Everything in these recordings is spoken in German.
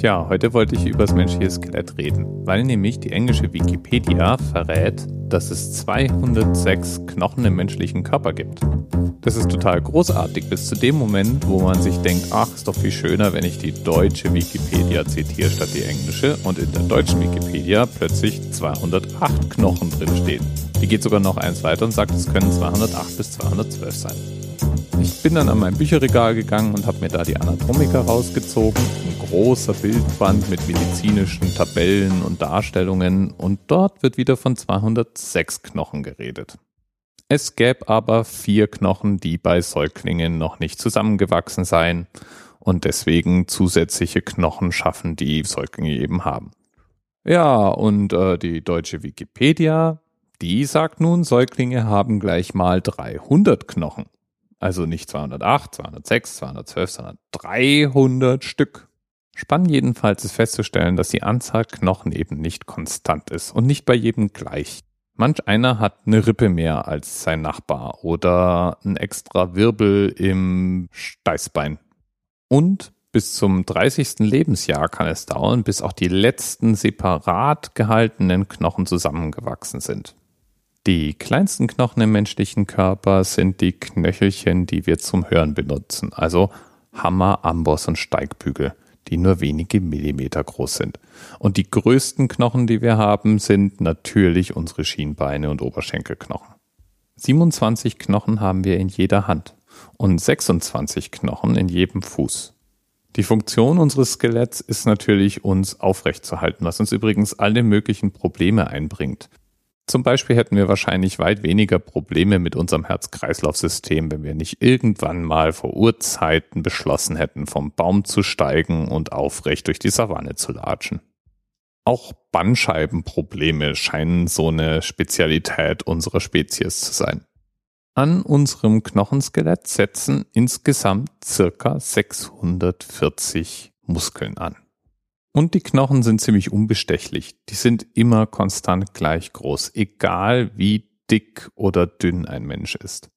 Tja, heute wollte ich über das menschliche Skelett reden, weil nämlich die englische Wikipedia verrät, dass es 206 Knochen im menschlichen Körper gibt. Das ist total großartig bis zu dem Moment, wo man sich denkt, ach, ist doch viel schöner, wenn ich die deutsche Wikipedia zitiere statt die englische und in der deutschen Wikipedia plötzlich 208 Knochen drinstehen. Die geht sogar noch eins weiter und sagt, es können 208 bis 212 sein. Ich bin dann an mein Bücherregal gegangen und habe mir da die Anatomiker rausgezogen. Ein großer Bildband mit medizinischen Tabellen und Darstellungen und dort wird wieder von 206 Knochen geredet. Es gäbe aber vier Knochen, die bei Säuglingen noch nicht zusammengewachsen seien und deswegen zusätzliche Knochen schaffen, die Säuglinge eben haben. Ja, und äh, die deutsche Wikipedia, die sagt nun, Säuglinge haben gleich mal 300 Knochen. Also nicht 208, 206, 212, sondern 300 Stück. Spannend jedenfalls ist festzustellen, dass die Anzahl Knochen eben nicht konstant ist und nicht bei jedem gleich. Manch einer hat eine Rippe mehr als sein Nachbar oder ein extra Wirbel im Steißbein. Und bis zum 30. Lebensjahr kann es dauern, bis auch die letzten separat gehaltenen Knochen zusammengewachsen sind. Die kleinsten Knochen im menschlichen Körper sind die Knöchelchen, die wir zum Hören benutzen, also Hammer, Amboss und Steigbügel, die nur wenige Millimeter groß sind. Und die größten Knochen, die wir haben, sind natürlich unsere Schienbeine und Oberschenkelknochen. 27 Knochen haben wir in jeder Hand und 26 Knochen in jedem Fuß. Die Funktion unseres Skeletts ist natürlich, uns aufrechtzuerhalten, was uns übrigens alle möglichen Probleme einbringt. Zum Beispiel hätten wir wahrscheinlich weit weniger Probleme mit unserem Herz-Kreislauf-System, wenn wir nicht irgendwann mal vor Urzeiten beschlossen hätten, vom Baum zu steigen und aufrecht durch die Savanne zu latschen. Auch Bandscheibenprobleme scheinen so eine Spezialität unserer Spezies zu sein. An unserem Knochenskelett setzen insgesamt circa 640 Muskeln an. Und die Knochen sind ziemlich unbestechlich. Die sind immer konstant gleich groß, egal wie dick oder dünn ein Mensch ist.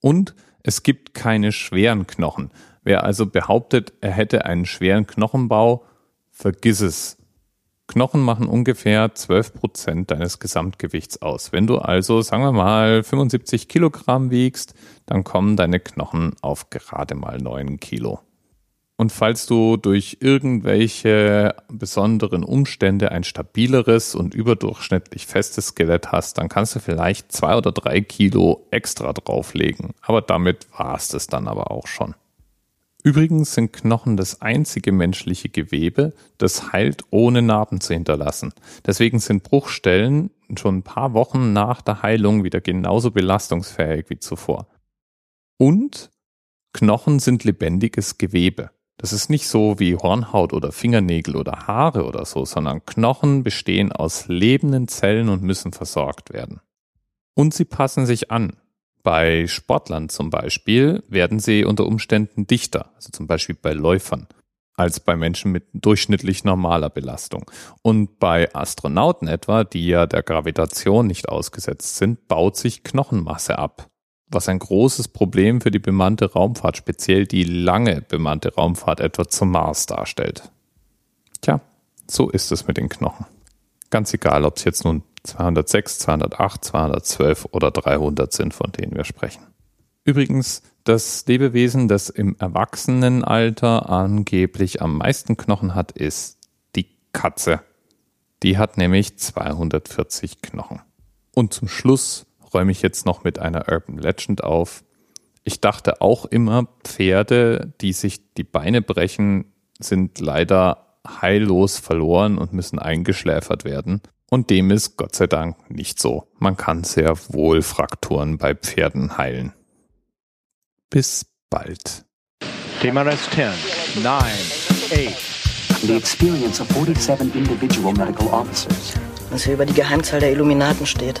Und es gibt keine schweren Knochen. Wer also behauptet, er hätte einen schweren Knochenbau, vergiss es. Knochen machen ungefähr 12 Prozent deines Gesamtgewichts aus. Wenn du also, sagen wir mal, 75 Kilogramm wiegst, dann kommen deine Knochen auf gerade mal 9 Kilo. Und falls du durch irgendwelche besonderen Umstände ein stabileres und überdurchschnittlich festes Skelett hast, dann kannst du vielleicht zwei oder drei Kilo extra drauflegen. Aber damit war es das dann aber auch schon. Übrigens sind Knochen das einzige menschliche Gewebe, das heilt, ohne Narben zu hinterlassen. Deswegen sind Bruchstellen schon ein paar Wochen nach der Heilung wieder genauso belastungsfähig wie zuvor. Und Knochen sind lebendiges Gewebe. Das ist nicht so wie Hornhaut oder Fingernägel oder Haare oder so, sondern Knochen bestehen aus lebenden Zellen und müssen versorgt werden. Und sie passen sich an. Bei Sportlern zum Beispiel werden sie unter Umständen dichter, also zum Beispiel bei Läufern, als bei Menschen mit durchschnittlich normaler Belastung. Und bei Astronauten etwa, die ja der Gravitation nicht ausgesetzt sind, baut sich Knochenmasse ab was ein großes Problem für die bemannte Raumfahrt, speziell die lange bemannte Raumfahrt etwa zum Mars darstellt. Tja, so ist es mit den Knochen. Ganz egal, ob es jetzt nun 206, 208, 212 oder 300 sind, von denen wir sprechen. Übrigens, das Lebewesen, das im Erwachsenenalter angeblich am meisten Knochen hat, ist die Katze. Die hat nämlich 240 Knochen. Und zum Schluss räume ich jetzt noch mit einer Urban Legend auf. Ich dachte auch immer, Pferde, die sich die Beine brechen, sind leider heillos verloren und müssen eingeschläfert werden. Und dem ist Gott sei Dank nicht so. Man kann sehr wohl Frakturen bei Pferden heilen. Bis bald. TMRS 10, 9, 8. The experience of 47 individual medical officers. Was hier über die Geheimzahl der Illuminaten steht.